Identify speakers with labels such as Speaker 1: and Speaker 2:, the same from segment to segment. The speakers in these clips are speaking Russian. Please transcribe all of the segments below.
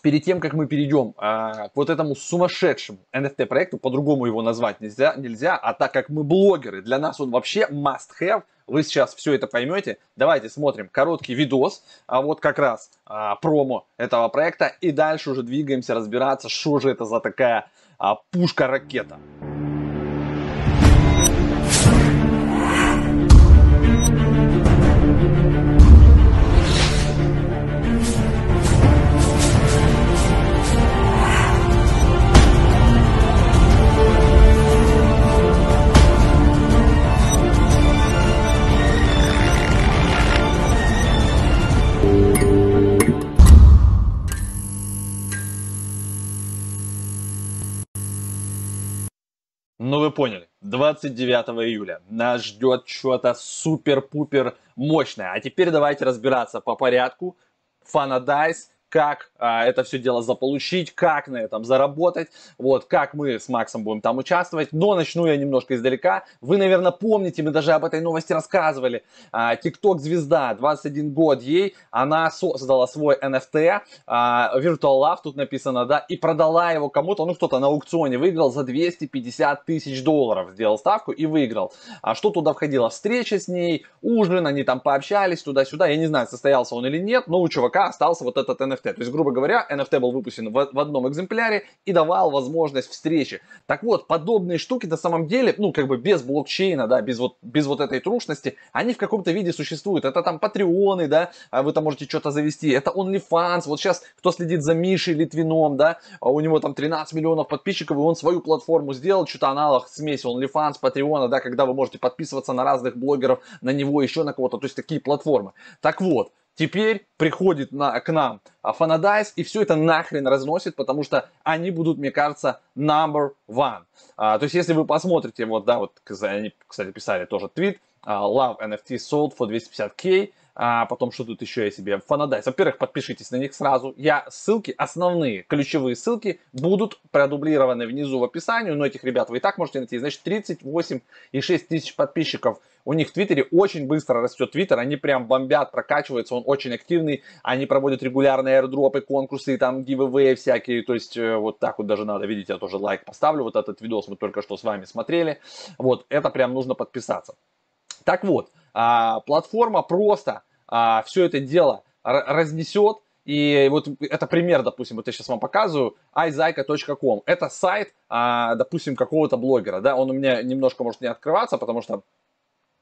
Speaker 1: перед тем, как мы перейдем а, к вот этому сумасшедшему NFT проекту, по-другому его назвать нельзя, нельзя, а так как мы блогеры, для нас он вообще must have, вы сейчас все это поймете. Давайте смотрим короткий видос, а вот как раз а, промо этого проекта, и дальше уже двигаемся разбираться, что же это за такая а, пушка-ракета. Поняли, 29 июля нас ждет что-то супер-пупер мощное. А теперь давайте разбираться по порядку. Фанадайс как а, это все дело заполучить, как на этом заработать, вот, как мы с Максом будем там участвовать. Но начну я немножко издалека. Вы, наверное, помните, мы даже об этой новости рассказывали. А, TikTok-звезда, 21 год ей, она создала свой NFT, а, Virtual Love тут написано, да, и продала его кому-то, ну, кто-то на аукционе выиграл за 250 тысяч долларов, сделал ставку и выиграл. А что туда входило? Встреча с ней, ужин, они там пообщались туда-сюда, я не знаю, состоялся он или нет, но у чувака остался вот этот NFT. То есть, грубо говоря, NFT был выпущен в, в одном экземпляре и давал возможность встречи. Так вот, подобные штуки на самом деле, ну, как бы без блокчейна, да, без вот, без вот этой трушности, они в каком-то виде существуют. Это там патреоны, да, а вы там можете что-то завести. Это OnlyFans. Вот сейчас, кто следит за Мишей Литвином, да, а у него там 13 миллионов подписчиков, и он свою платформу сделал, что-то аналог смеси OnlyFans, Патреона, да, когда вы можете подписываться на разных блогеров, на него, еще на кого-то, то есть такие платформы. Так вот, Теперь приходит на, к нам Фанадайс и все это нахрен разносит, потому что они будут, мне кажется, number one. А, то есть, если вы посмотрите, вот, да, вот, они, кстати, писали тоже твит, uh, Love NFT sold for 250k, а потом что тут еще я себе, Фанадайс. Во-первых, подпишитесь на них сразу. Я ссылки, основные ключевые ссылки будут продублированы внизу в описании, но этих ребят вы и так можете найти. Значит, 38,6 тысяч подписчиков у них в Твиттере. Очень быстро растет Твиттер, они прям бомбят, прокачиваются, он очень активный, они проводят регулярные аирдропы, конкурсы, там, гивэвэи всякие, то есть э, вот так вот даже надо, видите, я тоже лайк поставлю, вот этот видос мы только что с вами смотрели, вот, это прям нужно подписаться. Так вот, а, платформа просто а, все это дело разнесет, и вот это пример, допустим, вот я сейчас вам показываю, iZaika.com. Это сайт, а, допустим, какого-то блогера, да, он у меня немножко может не открываться, потому что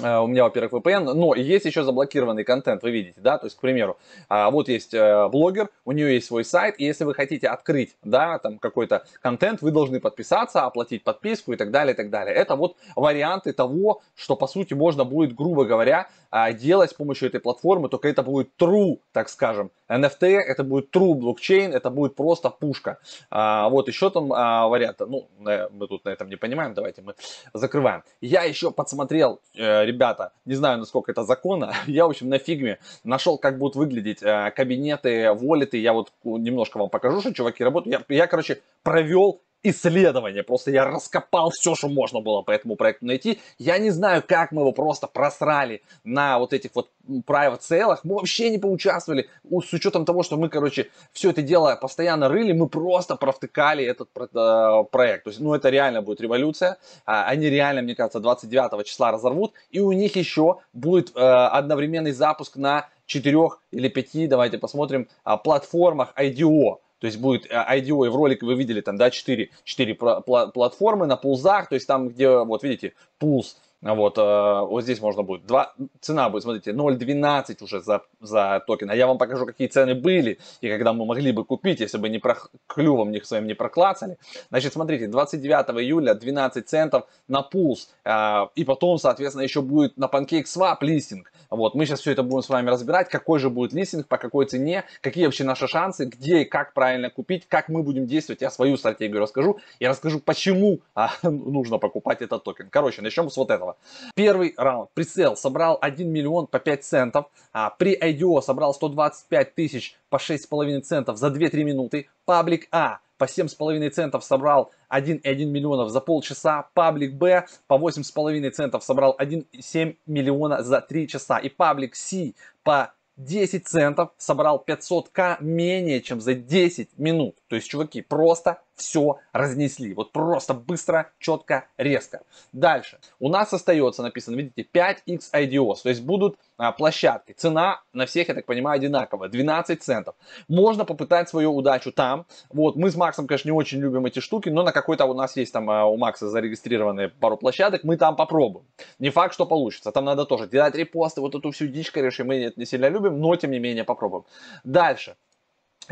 Speaker 1: Э, у меня, во-первых, VPN, но есть еще заблокированный контент, вы видите, да, то есть, к примеру, а, вот есть э, блогер, у нее есть свой сайт, и если вы хотите открыть, да, там какой-то контент, вы должны подписаться, оплатить подписку и так далее, и так далее. Это вот варианты того, что, по сути, можно будет, грубо говоря, а, делать с помощью этой платформы, только это будет true, так скажем, NFT, это будет true блокчейн, это будет просто пушка. А, вот еще там а, варианты, ну, мы тут на этом не понимаем, давайте мы закрываем. Я еще подсмотрел, э, ребята, не знаю, насколько это законно, я, в общем, на фигме нашел, как будут выглядеть э, кабинеты, волиты, я вот немножко вам покажу, что чуваки работают. Я, я короче, провел исследование. Просто я раскопал все, что можно было по этому проекту найти. Я не знаю, как мы его просто просрали на вот этих вот private sale. Мы вообще не поучаствовали. С учетом того, что мы, короче, все это дело постоянно рыли, мы просто провтыкали этот э, проект. То есть, ну, это реально будет революция. А, они реально, мне кажется, 29 числа разорвут. И у них еще будет э, одновременный запуск на четырех или пяти, давайте посмотрим, а, платформах IDO. То есть будет э, IDO, и в ролике вы видели там, да, 4, 4 платформы на пулзах, то есть там, где, вот видите, пулс, вот, э, вот здесь можно будет. Два, цена будет, смотрите, 0.12 уже за, за токен. А я вам покажу, какие цены были и когда мы могли бы купить, если бы не про, клювом них своим не проклацали. Значит, смотрите, 29 июля 12 центов на Poolz. Э, и потом, соответственно, еще будет на PancakeSwap листинг. Вот, мы сейчас все это будем с вами разбирать, какой же будет листинг, по какой цене, какие вообще наши шансы, где и как правильно купить, как мы будем действовать. Я свою стратегию расскажу и расскажу, почему а, нужно покупать этот токен. Короче, начнем с вот этого. Первый раунд. Presale собрал 1 миллион по 5 центов. А, при IDO собрал 125 тысяч по 6,5 центов за 2-3 минуты. Public A по 7,5 центов собрал 1,1 миллионов за полчаса. Паблик Б по 8,5 центов собрал 1,7 миллиона за 3 часа. И public C по 10 центов, собрал 500к менее чем за 10 минут. То есть, чуваки, просто все разнесли. Вот просто быстро, четко, резко. Дальше. У нас остается написано, видите, 5x IDOs. То есть будут а, площадки. Цена на всех, я так понимаю, одинаковая. 12 центов. Можно попытать свою удачу там. Вот, мы с Максом, конечно, не очень любим эти штуки, но на какой-то у нас есть там а, у Макса зарегистрированные пару площадок. Мы там попробуем. Не факт, что получится. Там надо тоже делать репосты, вот эту всю дичь, конечно, мы это не сильно любим, но тем не менее попробуем. Дальше.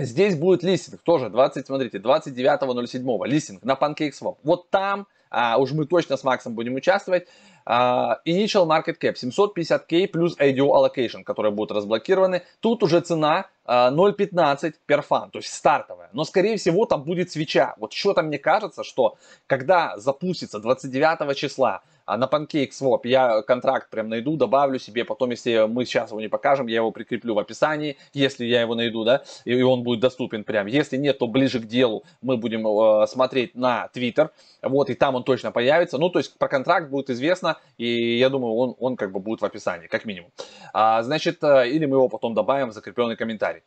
Speaker 1: Здесь будет листинг тоже 20, смотрите, 29.07 листинг на PancakeSwap. Вот там а, уж мы точно с Максом будем участвовать. А, initial Market Cap 750k плюс IDO Allocation, которые будут разблокированы. Тут уже цена 0.15 а, per fan, то есть стартовая. Но скорее всего там будет свеча. Вот что-то мне кажется, что когда запустится 29 числа а на PancakeSwap я контракт прям найду, добавлю себе, потом, если мы сейчас его не покажем, я его прикреплю в описании, если я его найду, да, и он будет доступен прям. Если нет, то ближе к делу мы будем э, смотреть на Twitter, вот, и там он точно появится. Ну, то есть про контракт будет известно, и я думаю, он, он как бы будет в описании, как минимум. А, значит, э, или мы его потом добавим в закрепленный комментарий.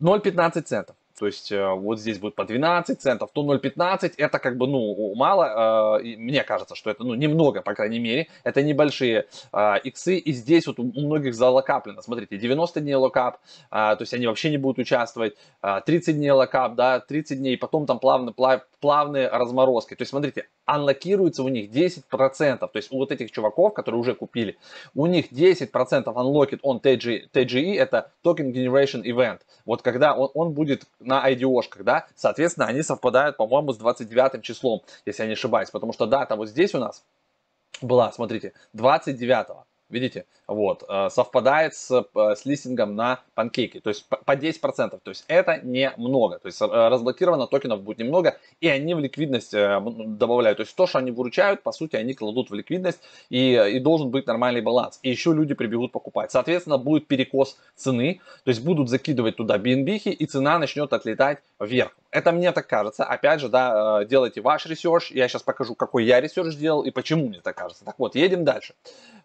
Speaker 1: 0,15 центов. То есть э, вот здесь будет по 12 центов, то 0,15 это как бы, ну, мало. Э, мне кажется, что это, ну, немного, по крайней мере. Это небольшие э, иксы. И здесь вот у многих залокаплено. Смотрите, 90 дней lockup, то есть они вообще не будут участвовать. 30 дней lockup, да, 30 дней, потом там плавно, плавные разморозки. То есть смотрите, анлокируется у них 10%. То есть у вот этих чуваков, которые уже купили, у них 10% unlocked on TG, TGE, это Token Generation Event. Вот когда он, он будет на IDO-шках, да, соответственно, они совпадают, по-моему, с 29 числом, если я не ошибаюсь, потому что дата вот здесь у нас была, смотрите, 29 -го. Видите? Вот. Э, совпадает с, э, с листингом на панкейки. То есть по 10%. То есть это немного. То есть э, разблокировано токенов будет немного. И они в ликвидность добавляют. То есть то, что они выручают, по сути, они кладут в ликвидность. И, и должен быть нормальный баланс. И еще люди прибегут покупать. Соответственно, будет перекос цены. То есть будут закидывать туда BNB и цена начнет отлетать вверх. Это мне так кажется. Опять же, да, делайте ваш research. Я сейчас покажу, какой я research сделал и почему мне так кажется. Так вот, едем дальше.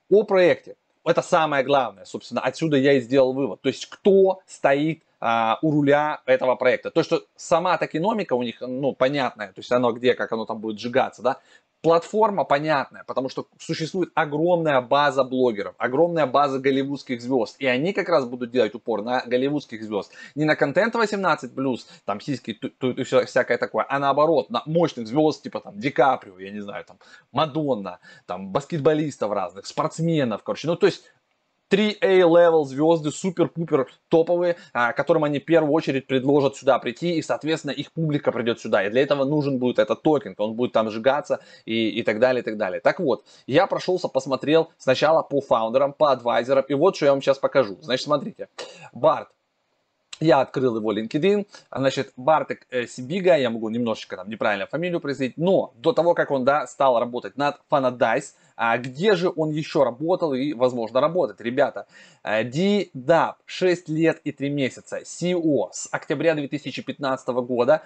Speaker 1: О проекте. Это самое главное, собственно, отсюда я и сделал вывод. То есть, кто стоит а, у руля этого проекта. То, что сама токеномика у них, ну, понятная, то есть оно где, как оно там будет сжигаться, да, Платформа понятная, потому что существует огромная база блогеров, огромная база голливудских звезд. И они как раз будут делать упор на голливудских звезд. Не на контент 18+, там сиськи, и всякое такое, а наоборот, на мощных звезд, типа там Ди Каприо, я не знаю, там Мадонна, там баскетболистов разных, спортсменов, короче. Ну, то есть 3A-level звезды, супер-пупер топовые, а, которым они в первую очередь предложат сюда прийти, и, соответственно, их публика придет сюда. И для этого нужен будет этот токен, он будет там сжигаться и, и так далее, и так далее. Так вот, я прошелся, посмотрел сначала по фаундерам, по адвайзерам, и вот что я вам сейчас покажу. Значит, смотрите, Барт, я открыл его LinkedIn, значит, Бартек э, Сибига, я могу немножечко там неправильно фамилию произносить, но до того, как он, да, стал работать над Fanadise, а где же он еще работал и, возможно, работает? Ребята, DDAP, 6 лет и 3 месяца, CEO с октября 2015 года,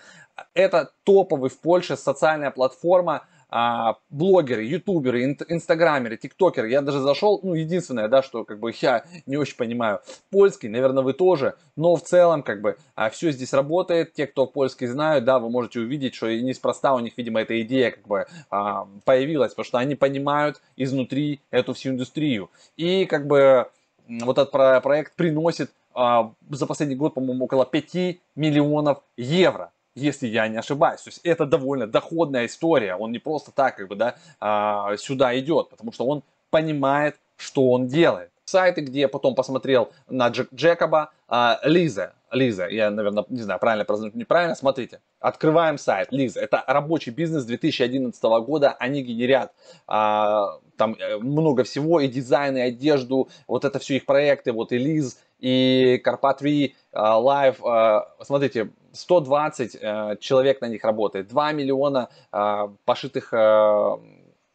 Speaker 1: это топовый в Польше социальная платформа, а, блогеры, ютуберы, инстаграмеры, тиктокеры. Я даже зашел, ну, единственное, да, что как бы я не очень понимаю польский, наверное, вы тоже, но в целом, как бы, а, все здесь работает. Те, кто польский знают, да, вы можете увидеть, что неспроста у них, видимо, эта идея как бы а, появилась, потому что они понимают изнутри эту всю индустрию. И как бы вот этот проект приносит а, за последний год, по-моему, около 5 миллионов евро если я не ошибаюсь. То есть это довольно доходная история. Он не просто так как бы, да, а, сюда идет, потому что он понимает, что он делает. Сайты, где я потом посмотрел на Джек, Джекоба, а, Лиза, Лиза, я, наверное, не знаю, правильно произношу, неправильно, смотрите, открываем сайт, Лиза, это рабочий бизнес 2011 года, они генерят а, там э, много всего, и дизайн, и одежду, вот это все их проекты, вот и Лиз, и Карпат 3, Live, а, смотрите, 120 э, человек на них работает, 2 миллиона а, пошитых э,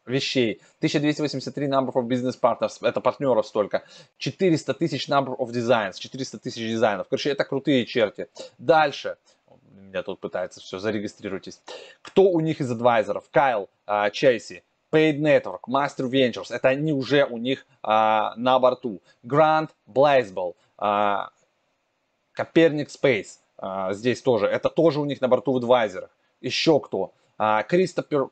Speaker 1: вещей, 1283 number of business partners, это партнеров столько, 400 тысяч number of designs, 400 тысяч дизайнов. Короче, это крутые черти. Дальше, меня тут пытается все, зарегистрируйтесь. Кто у них из адвайзеров? Кайл uh, Чейси, Paid Network, Master Ventures, это они уже у них uh, на борту. Grant Blazeball, Коперник Space, здесь тоже, это тоже у них на борту в адвайзерах. Еще кто? Кристофер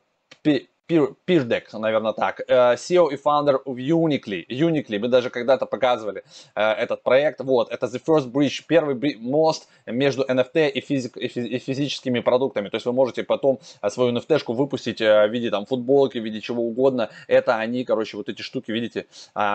Speaker 1: Пирдек, наверное так, э, CEO и founder of Unically. Unically, мы даже когда-то показывали э, этот проект. Вот, это The First Bridge, первый мост между NFT и, физик, и физическими продуктами. То есть вы можете потом э, свою NFT-шку выпустить в виде там футболки, в виде чего угодно. Это они, короче, вот эти штуки, видите,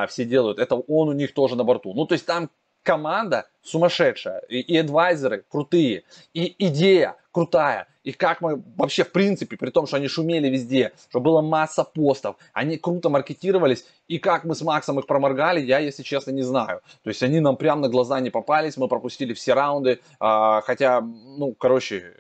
Speaker 1: все делают. Это он у них тоже на борту. Ну, то есть там команда сумасшедшая, и, и адвайзеры крутые, и идея крутая, и как мы вообще в принципе, при том, что они шумели везде, что было масса постов, они круто маркетировались, и как мы с Максом их проморгали, я, если честно, не знаю. То есть они нам прямо на глаза не попались, мы пропустили все раунды, а, хотя, ну, короче,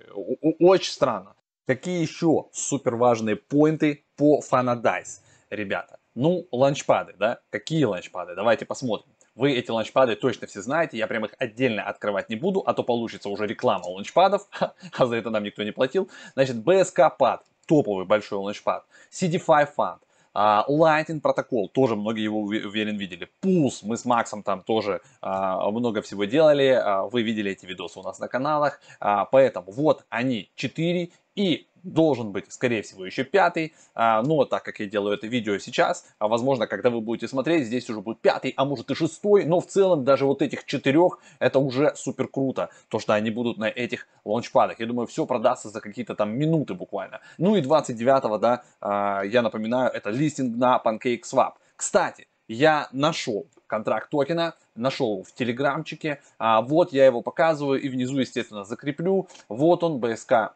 Speaker 1: очень странно. Какие еще супер важные поинты по Fanadize, ребята? Ну, ланчпады, да? Какие ланчпады? Давайте посмотрим. Вы эти ланчпады точно все знаете, я прям их отдельно открывать не буду, а то получится уже реклама ланчпадов, а за это нам никто не платил. Значит, BSK Pad, топовый большой ланчпад, CD5 Fund, Uh, Lightning протокол, тоже многие его уверен видели. Pulse, мы с Максом там тоже uh, много всего делали, uh, вы видели эти видосы у нас на каналах. Поэтому вот они 4 и должен быть, скорее всего, еще пятый, а, но так как я делаю это видео сейчас, а, возможно, когда вы будете смотреть, здесь уже будет пятый, а может и шестой, но в целом даже вот этих четырех, это уже супер круто, то, что они будут на этих лаунчпадах. Я думаю, все продастся за какие-то там минуты буквально. Ну и 29-го, да, а, я напоминаю, это листинг на PancakeSwap. Кстати, я нашел контракт токена, нашел в телеграмчике, вот я его показываю и внизу, естественно, закреплю. Вот он, BSK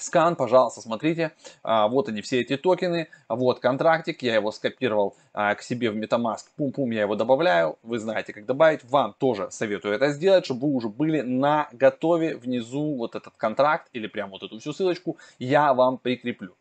Speaker 1: скан, пожалуйста, смотрите, а, вот они все эти токены, вот контрактик, я его скопировал а, к себе в MetaMask, пум-пум, я его добавляю, вы знаете, как добавить, вам тоже советую это сделать, чтобы вы уже были на готове внизу вот этот контракт или прям вот эту всю ссылочку я вам прикреплю.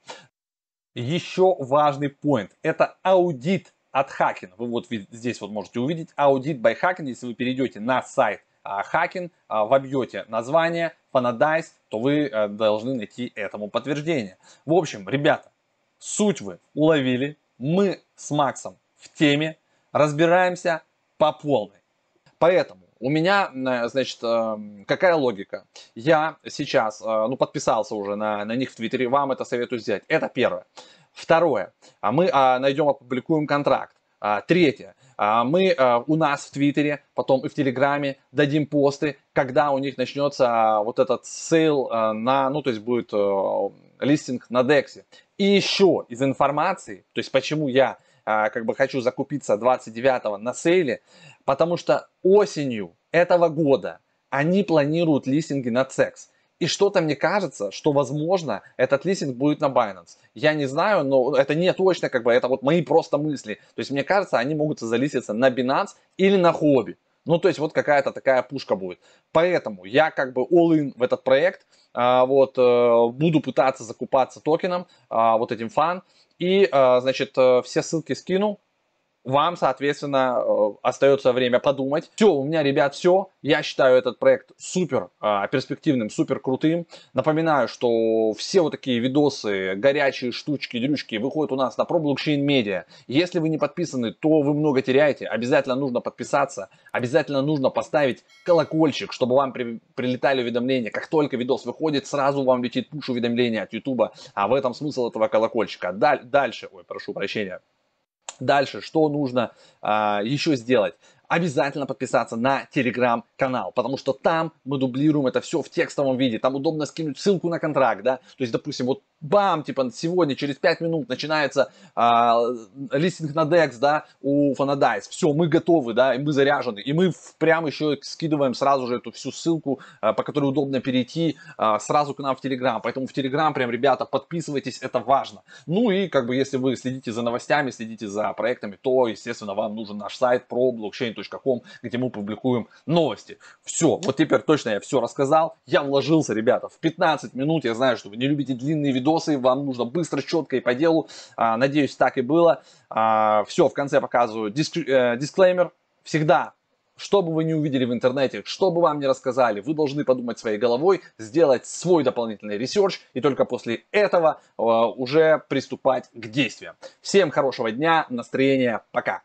Speaker 1: Еще важный point, это аудит от Хакин. Вы вот здесь вот можете увидеть аудит by Hacking, если вы перейдете на сайт Хакин, а, вобьете название Fanadize, то вы э, должны найти этому подтверждение. В общем, ребята, суть вы уловили. Мы с Максом в теме, разбираемся по полной. Поэтому у меня, э, значит, э, какая логика? Я сейчас, ну, подписался уже на, на них в Твиттере, вам это советую сделать. Это первое. Второе. А мы а, найдем, опубликуем контракт. А, третье. А, мы а, у нас в Твиттере, потом и в Телеграме дадим посты, когда у них начнется вот этот sale на, ну то есть будет листинг на Дексе. И еще из информации, то есть почему я как бы хочу закупиться 29 на сейле, потому что осенью этого года они планируют листинги на CEX. И что-то мне кажется, что возможно этот листинг будет на Binance. Я не знаю, но это не точно, как бы это вот мои просто мысли. То есть мне кажется, они могут залиститься на Binance или на Хобби. Ну, то есть вот какая-то такая пушка будет. Поэтому я как бы all-in в этот проект. А, вот, э, буду пытаться закупаться токеном, а, вот этим фан. И, а, значит, э, все ссылки скину вам, соответственно, э, остается время подумать. Все, у меня, ребят, все. Я считаю этот проект супер а, перспективным, супер крутым. Напоминаю, что все вот такие видосы, горячие штучки, дрючки выходят у нас на ProBlockchain Media. Если вы не подписаны, то вы много теряете. Обязательно нужно подписаться. Обязательно нужно поставить колокольчик, чтобы вам при, прилетали уведомления. Как только видос выходит, сразу вам летит пуш уведомления от YouTube. А в этом смысл этого колокольчика. Даль, дальше, ой, прошу прощения. Дальше, что нужно а, еще сделать? обязательно подписаться на телеграм-канал, потому что там мы дублируем это все в текстовом виде, там удобно скинуть ссылку на контракт, да, то есть, допустим, вот бам, типа сегодня через 5 минут начинается а, листинг на DEX, да, у Fanadize, все, мы готовы, да, и мы заряжены, и мы прям еще скидываем сразу же эту всю ссылку, а, по которой удобно перейти а, сразу к нам в Telegram, поэтому в Telegram прям, ребята, подписывайтесь, это важно. Ну и как бы если вы следите за новостями, следите за проектами, то, естественно, вам нужен наш сайт про blockchain.com, где мы публикуем новости. Все, вот теперь точно я все рассказал, я вложился, ребята, в 15 минут, я знаю, что вы не любите длинные видосы, видосы, вам нужно быстро, четко и по делу. А, надеюсь, так и было. А, все, в конце показываю диск, э, дисклеймер. Всегда, что бы вы не увидели в интернете, что бы вам не рассказали, вы должны подумать своей головой, сделать свой дополнительный research и только после этого э, уже приступать к действиям. Всем хорошего дня, настроения, пока!